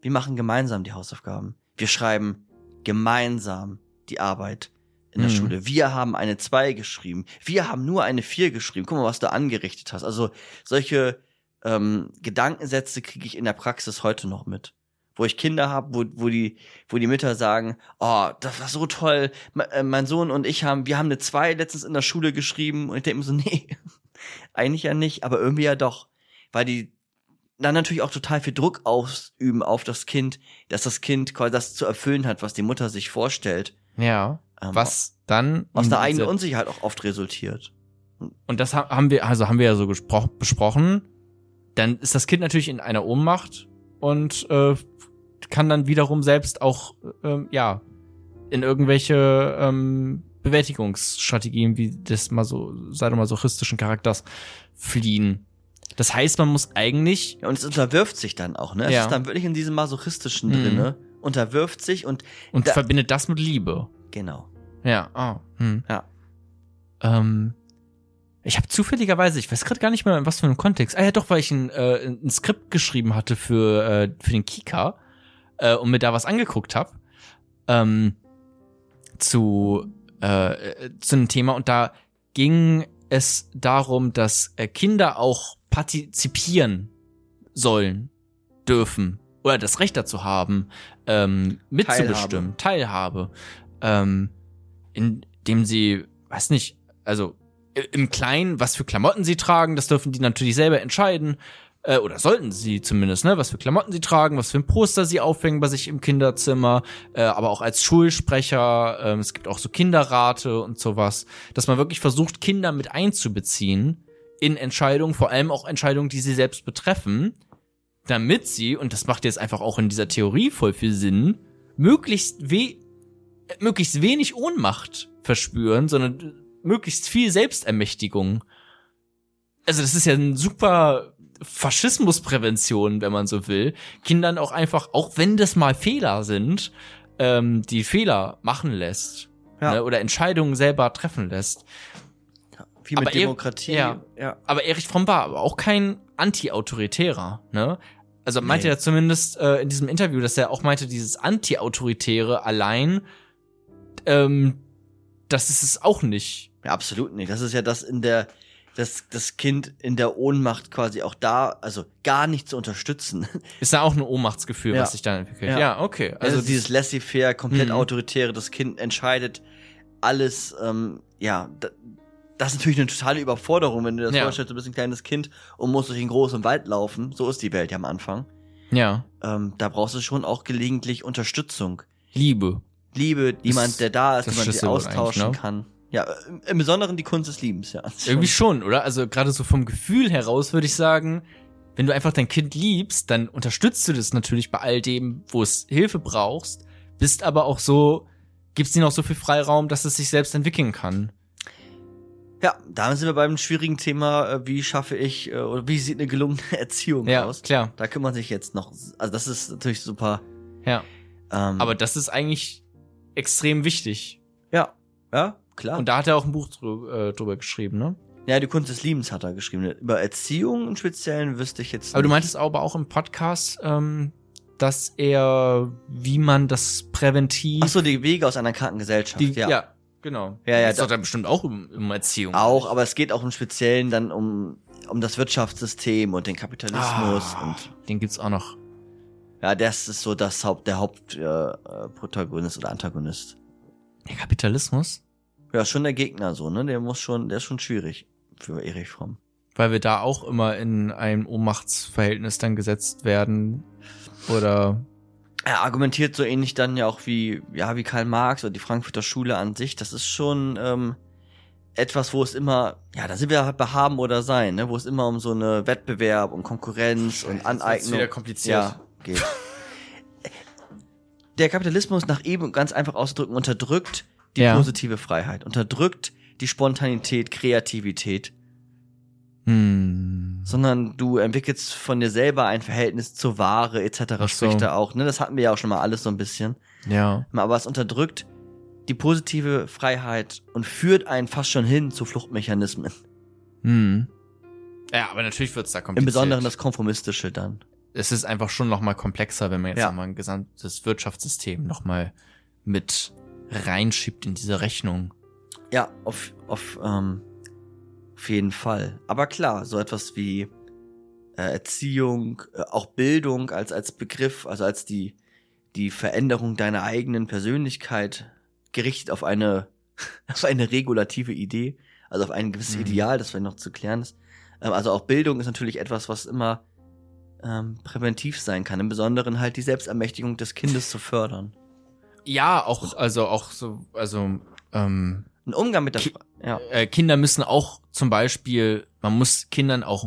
S2: wir machen gemeinsam die Hausaufgaben. Wir schreiben gemeinsam die Arbeit in der
S1: Mhm.
S2: Schule. Wir haben eine 2 geschrieben. Wir haben nur eine 4 geschrieben. Guck mal, was du angerichtet hast. Also solche ähm, Gedankensätze kriege ich in der Praxis heute noch mit. Wo ich Kinder habe, wo, wo, die, wo die Mütter sagen, oh, das war so toll. Äh, Mein Sohn und ich haben, wir haben eine 2 letztens in der Schule geschrieben. Und ich denke mir so, nee, eigentlich ja nicht, aber irgendwie ja doch. Weil die dann natürlich auch total viel Druck ausüben auf das Kind, dass das Kind quasi das zu erfüllen hat, was die Mutter sich vorstellt.
S1: Ja.
S2: Ähm,
S1: Was dann
S2: aus der eigenen Unsicherheit auch oft resultiert.
S1: Und das ha- haben wir, also haben wir ja so besprochen. Dann ist das Kind natürlich in einer Ohnmacht und äh, kann dann wiederum selbst auch, ähm, ja, in irgendwelche ähm, Bewältigungsstrategien wie des maso sadomasochistischen Charakters fliehen. Das heißt, man muss eigentlich
S2: Ja, und es unterwirft sich dann auch, ne? Es
S1: Ja.
S2: ist dann wirklich in diesem masochistischen
S1: Mhm.
S2: drinne, unterwirft sich und
S1: und
S2: Da-
S1: verbindet das mit Liebe.
S2: genau.
S1: Ja, ah, hm.
S2: Ja.
S1: Ähm, ich habe zufälligerweise, ich weiß gerade gar nicht mehr, in was für einem Kontext. Ah ja, doch, weil ich ein, äh, ein Skript geschrieben hatte für, äh, für den Kika äh, und mir da was angeguckt habe ähm, zu, äh, äh, zu einem Thema und da ging es darum, dass äh, Kinder auch partizipieren sollen, dürfen oder das Recht dazu haben, ähm, mitzubestimmen, Teilhabe, ähm, indem sie, weiß nicht, also im Kleinen, was für Klamotten sie tragen, das dürfen die natürlich selber entscheiden. Äh, oder sollten sie zumindest, ne? Was für Klamotten sie tragen, was für ein Poster sie aufhängen bei sich im Kinderzimmer, äh, aber auch als Schulsprecher. Ähm, es gibt auch so Kinderrate und sowas, dass man wirklich versucht, Kinder mit einzubeziehen in Entscheidungen, vor allem auch Entscheidungen, die sie selbst betreffen, damit sie, und das macht jetzt einfach auch in dieser Theorie voll viel Sinn, möglichst we möglichst wenig Ohnmacht verspüren, sondern möglichst viel Selbstermächtigung. Also das ist ja ein super Faschismusprävention, wenn man so will. Kindern auch einfach, auch wenn das mal Fehler sind, ähm, die Fehler machen lässt.
S2: Ja.
S1: Ne, oder Entscheidungen selber treffen lässt.
S2: Viel mit
S1: Aber
S2: Demokratie.
S1: ja.
S2: ja.
S1: Aber Erich Fromm war aber auch kein Anti-Autoritärer, ne? Also meinte
S2: Nee.
S1: er zumindest äh, in diesem Interview, dass er auch meinte, dieses Anti-Autoritäre allein, ähm, das ist es auch nicht.
S2: Ja, absolut nicht. Das ist ja das in der, das, das Kind in der Ohnmacht quasi auch da, also gar nicht zu unterstützen.
S1: Ist ja auch ein Ohnmachtsgefühl,
S2: Ja.
S1: was sich da entwickelt.
S2: Ja.
S1: Ja, okay.
S2: Also,
S1: Also
S2: dieses laissez-faire, komplett
S1: Mhm.
S2: autoritäre, das Kind entscheidet alles, ähm, ja, da, das ist natürlich eine totale Überforderung, wenn du dir das
S1: Ja.
S2: vorstellst, du bist ein kleines Kind und musst durch einen großen Wald laufen. So ist die Welt ja am Anfang.
S1: ja,
S2: Ähm, da brauchst du schon auch gelegentlich Unterstützung.
S1: Liebe.
S2: Liebe, jemand, der da ist, den sich
S1: Schlüsselwort
S2: austauschen
S1: ne?
S2: kann. Ja, im, im Besonderen die Kunst des Liebens, ja.
S1: Irgendwie schon, oder? Also gerade so vom Gefühl heraus würde ich sagen, wenn du einfach dein Kind liebst, dann unterstützt du das natürlich bei all dem, wo es Hilfe brauchst, bist aber auch so, gibst ihnen auch so viel Freiraum, dass es sich selbst entwickeln kann.
S2: Ja, da sind wir beim schwierigen Thema, äh, wie schaffe ich, äh, oder wie sieht eine gelungene Erziehung
S1: Ja,
S2: aus?
S1: klar.
S2: Da kümmert sich jetzt noch, also das ist natürlich super.
S1: Ja.
S2: Ähm,
S1: Aber das ist eigentlich extrem wichtig.
S2: ja, ja, klar.
S1: Und da hat er auch ein Buch drü äh, drüber geschrieben, ne?
S2: ja, die Kunst des Liebens hat er geschrieben. Über Erziehung im Speziellen wüsste ich jetzt
S1: Aber du
S2: nicht.
S1: meintest aber auch im Podcast, ähm, dass er, wie man das präventiv.
S2: Ach so, die Wege aus einer kranken Gesellschaft,
S1: die,
S2: ja.
S1: ja. Genau.
S2: Ja, ja,
S1: Das
S2: da-
S1: doch dann bestimmt auch um, um Erziehung.
S2: Auch, aber es geht auch im Speziellen dann um, um das Wirtschaftssystem und den Kapitalismus
S1: Ah,
S2: und
S1: den gibt's auch noch.
S2: ja, das ist so das Haupt, der Hauptprotagonist äh, oder Antagonist.
S1: Der Kapitalismus?
S2: Ja, schon der Gegner so, ne? Der muss schon, der ist schon schwierig für Erich Fromm.
S1: Weil wir da auch immer in ein Ohnmachtsverhältnis dann gesetzt werden. Oder
S2: Er argumentiert so ähnlich dann ja auch wie, ja, wie Karl Marx oder die Frankfurter Schule an sich. Das ist schon ähm, etwas, wo es immer, ja, da sind wir halt bei haben oder sein, ne? Wo es immer um so eine Wettbewerb, um Konkurrenz und Aneignung.
S1: wieder kompliziert.
S2: Ja, geht. Der Kapitalismus nach eben ganz einfach auszudrücken unterdrückt die
S1: Ja.
S2: positive Freiheit, unterdrückt die Spontanität, Kreativität,
S1: hm,
S2: sondern du entwickelst von dir selber ein Verhältnis zur Ware etc.
S1: Ach so.
S2: spricht er auch. Ne? Das hatten wir ja auch schon mal alles so ein bisschen.
S1: ja.
S2: Aber es unterdrückt die positive Freiheit und führt einen fast schon hin zu Fluchtmechanismen.
S1: Hm. Ja, aber natürlich wird's da kompliziert.
S2: Im Besonderen das Konformistische dann.
S1: es ist einfach schon noch mal komplexer, wenn man jetzt
S2: Ja.
S1: noch mal ein gesamtes Wirtschaftssystem noch mal mit reinschiebt in diese Rechnung.
S2: Ja, auf, auf, ähm, auf jeden Fall. Aber klar, so etwas wie äh, Erziehung, äh, auch Bildung als, als Begriff, also als die, die Veränderung deiner eigenen Persönlichkeit gerichtet auf eine, auf eine regulative Idee, also auf ein gewisses
S1: Mhm.
S2: Ideal, das vielleicht noch zu klären ist. Ähm, also auch Bildung ist natürlich etwas, was immer ähm, präventiv sein kann, im Besonderen halt die Selbstermächtigung des Kindes zu fördern.
S1: Ja, auch also auch so also ähm,
S2: Ein Umgang mit der,
S1: Ki-
S2: ja,
S1: äh, Kinder müssen auch zum Beispiel, man muss Kindern auch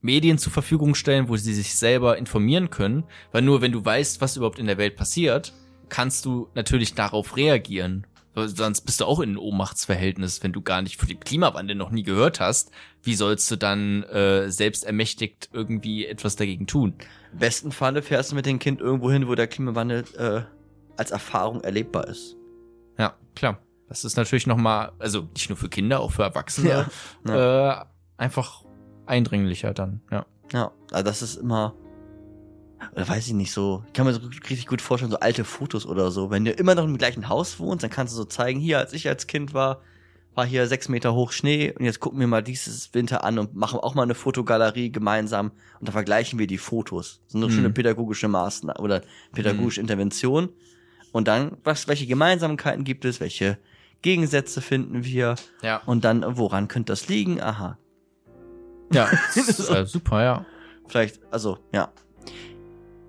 S1: Medien zur Verfügung stellen, wo sie sich selber informieren können, weil nur wenn du weißt, was überhaupt in der Welt passiert, kannst du natürlich darauf reagieren Sonst bist du auch in ein Ohnmachtsverhältnis, wenn du gar nicht für den Klimawandel noch nie gehört hast. Wie sollst du dann äh, selbst ermächtigt irgendwie etwas dagegen tun?
S2: Im besten Falle fährst du mit dem Kind irgendwo hin, wo der Klimawandel äh, als Erfahrung erlebbar ist.
S1: Ja, klar. Das ist natürlich noch mal, also nicht nur für Kinder, auch für Erwachsene,
S2: Ja,
S1: Äh, einfach eindringlicher dann. Ja.
S2: Ja, also das ist immer, oder weiß ich nicht so, ich kann mir so richtig gut vorstellen, so alte Fotos oder so. Wenn du immer noch im gleichen Haus wohnst, dann kannst du so zeigen, hier, als ich als Kind war, war hier sechs Meter hoch Schnee und jetzt gucken wir mal dieses Winter an und machen auch mal eine Fotogalerie gemeinsam und da vergleichen wir die Fotos. Ist eine
S1: Mhm.
S2: schöne pädagogische Maßnahme oder pädagogische Intervention. Und dann, was, welche Gemeinsamkeiten gibt es, welche Gegensätze finden wir
S1: Ja.
S2: und dann, woran könnte das liegen? Aha,
S1: Ja, das ist, äh, super, ja.
S2: vielleicht, also, ja.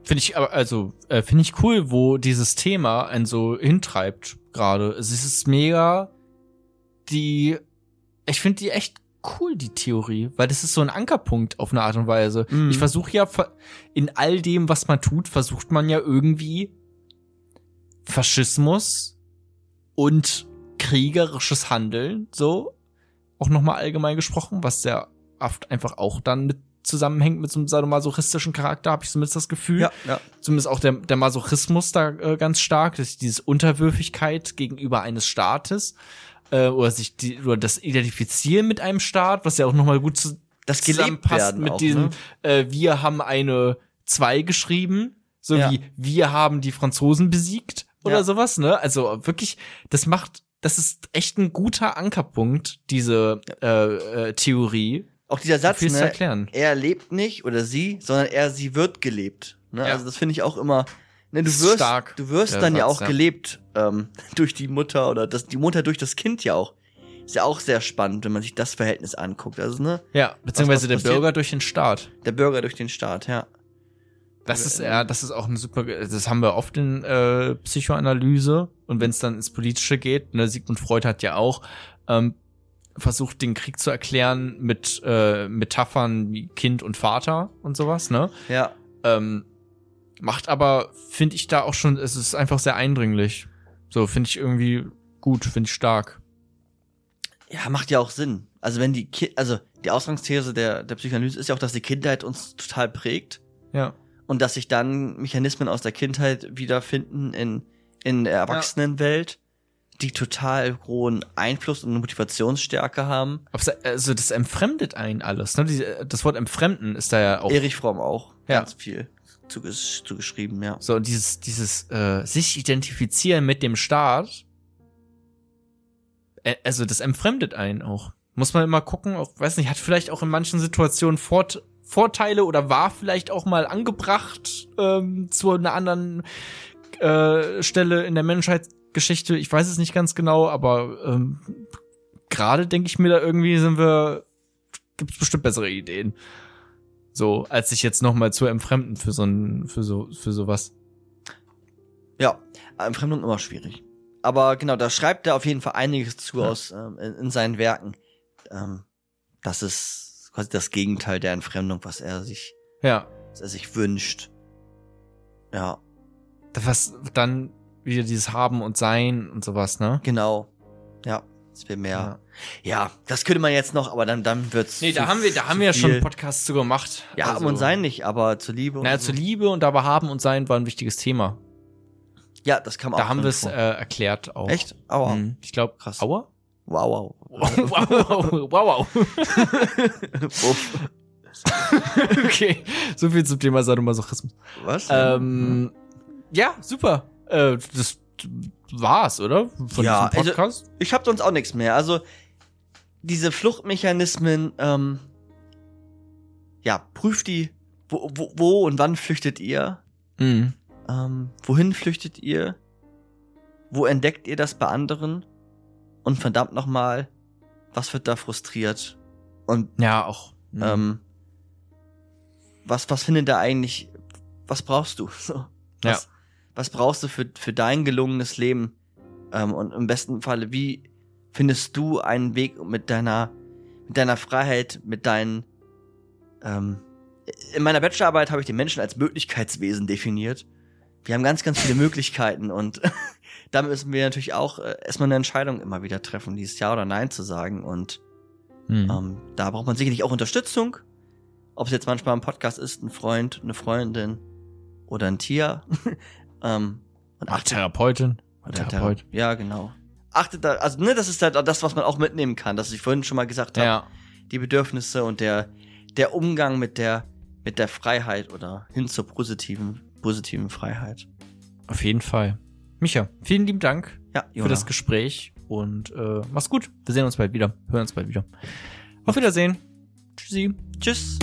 S1: Finde ich aber, also, äh, finde ich cool, wo dieses Thema einen so hintreibt gerade. Es ist mega die, ich finde die echt cool, die Theorie, weil das ist so ein Ankerpunkt auf eine Art und Weise.
S2: Mhm.
S1: Ich versuche ja in all dem, was man tut, versucht man ja irgendwie Faschismus und kriegerisches Handeln, so, auch nochmal allgemein gesprochen, was sehr oft einfach auch dann mit zusammenhängt mit so einem sadomasochistischen Charakter, habe ich zumindest das Gefühl
S2: Ja, ja.
S1: zumindest auch der, der Masochismus da äh, ganz stark, dass diese Unterwürfigkeit gegenüber eines Staates äh, oder sich die, oder das Identifizieren mit einem Staat, was ja auch nochmal gut zu,
S2: Das
S1: zusammenpasst mit
S2: auch,
S1: diesem,
S2: ne?
S1: äh, wir haben eine 2 geschrieben, so
S2: Ja.
S1: wie wir haben die Franzosen besiegt oder
S2: Ja.
S1: sowas, ne? Also wirklich, das macht, das ist echt ein guter Ankerpunkt, diese äh, äh, Theorie.
S2: Auch dieser Satz, ne,
S1: erklären.
S2: er lebt nicht oder sie, sondern er, sie wird gelebt. Ne?
S1: Ja.
S2: Also das finde ich auch immer, ne, du wirst,
S1: stark,
S2: du wirst dann ja
S1: Satz,
S2: auch
S1: ja.
S2: gelebt ähm, durch die Mutter oder das, die Mutter durch das Kind ja auch. Ist ja auch sehr spannend, wenn man sich das Verhältnis anguckt. Also, ne,
S1: Ja, beziehungsweise der? Bürger durch den Staat.
S2: der Bürger durch den Staat, ja.
S1: Das ist ja, das ist auch eine super, das haben wir oft in äh, Psychoanalyse und wenn es dann ins Politische geht, ne, Sigmund Freud hat ja auch ähm, versucht, den Krieg zu erklären mit äh, Metaphern wie Kind und Vater und sowas, ne?
S2: Ja,
S1: Ähm, macht aber, finde ich da auch schon, es ist einfach sehr eindringlich. So, finde ich irgendwie gut, finde ich stark.
S2: ja, macht ja auch Sinn. Also wenn die Ki also die Ausgangsthese der, der Psychoanalyse ist ja auch, dass die Kindheit uns total prägt
S1: Ja.
S2: Und dass sich dann Mechanismen aus der Kindheit wiederfinden in, in der Erwachsenenwelt, die total hohen Einfluss und Motivationsstärke haben.
S1: Also das entfremdet einen alles, ne? Das Wort entfremden ist da ja auch
S2: Erich Fromm auch
S1: Ja.
S2: ganz viel zuges zugeschrieben, ja.
S1: So, dieses, dieses äh, sich identifizieren mit dem Staat, äh, also das entfremdet einen auch. Muss man immer gucken, auch, weiß nicht, hat vielleicht auch in manchen Situationen Fort Vorteile oder war vielleicht auch mal angebracht ähm, zu einer anderen äh, Stelle in der Menschheitsgeschichte. Ich weiß es nicht ganz genau, aber ähm, gerade denke ich mir da irgendwie sind wir, gibt's bestimmt bessere Ideen. So, als sich jetzt noch mal zu entfremden für so ein, für so, für sowas.
S2: Ja, Entfremdung immer schwierig. Aber genau, da schreibt er auf jeden Fall einiges zu
S1: Ja.
S2: aus ähm, in, in seinen Werken. Ähm, das ist quasi das Gegenteil der Entfremdung, was er sich,
S1: Ja.
S2: was er sich wünscht. Ja,
S1: Was dann wieder dieses Haben und Sein und sowas, ne?
S2: genau. Ja, es wäre mehr. Ja. das könnte man jetzt noch, aber dann, dann wird's.
S1: Nee, da
S2: zu-
S1: haben wir, da haben wir ja schon einen Podcast zu gemacht.
S2: Ja,
S1: Also-
S2: haben und sein nicht, aber zur Liebe. und
S1: Naja,
S2: so.
S1: zur Liebe und aber Haben und Sein war ein wichtiges Thema.
S2: Ja, das kam auch.
S1: Da haben wir es äh, erklärt auch.
S2: Echt? Aua.
S1: Mhm. Ich glaube,
S2: Krass.
S1: Aua?
S2: Wow, wow.
S1: Wow, wow, wow,
S2: Uff.
S1: okay, so viel zum Thema Sadomasochismus.
S2: Was?
S1: Ähm, ja, super. Äh, das war's, oder? Von
S2: Ja,
S1: diesem
S2: also-
S1: Podcast?
S2: ich hab sonst auch nichts mehr. Also diese Fluchtmechanismen, ähm, ja, prüft die, wo, wo, wo und wann flüchtet ihr?
S1: Mhm.
S2: Ähm, wohin flüchtet ihr? Wo entdeckt ihr das bei anderen? Und verdammt nochmal, was wird da frustriert? Und
S1: Ja, auch. Mhm.
S2: ähm, was, was findet da eigentlich, was brauchst du? So, was, was brauchst du für, für dein gelungenes Leben? Ähm, und im besten Falle, wie findest du einen Weg mit deiner, mit deiner Freiheit, mit deinen, ähm, in meiner Bachelorarbeit habe ich den Menschen als Möglichkeitswesen definiert. Wir haben ganz, ganz viele Möglichkeiten und da müssen wir natürlich auch äh, erstmal eine Entscheidung immer wieder treffen, dieses Ja oder Nein zu sagen. Und
S1: Hm.
S2: ähm, da braucht man sicherlich auch Unterstützung. Ob es jetzt manchmal ein Podcast ist, ein Freund, eine Freundin oder ein Tier. ähm, und
S1: Ach, Therapeutin.
S2: oder
S1: Therapeut.
S2: Thera- Ja, genau. Achtet da, also ne, das ist halt das, was man auch mitnehmen kann, das ich vorhin schon mal gesagt habe.
S1: Ja.
S2: Die Bedürfnisse und der, der Umgang mit der, mit der Freiheit oder hin zur positiven, positiven Freiheit.
S1: Auf jeden Fall. Micha, vielen lieben Dank
S2: Ja,
S1: für das Gespräch und äh, mach's gut. Wir sehen uns bald wieder. Hören uns bald wieder. Auf Wiedersehen. Tschüssi.
S2: Tschüss.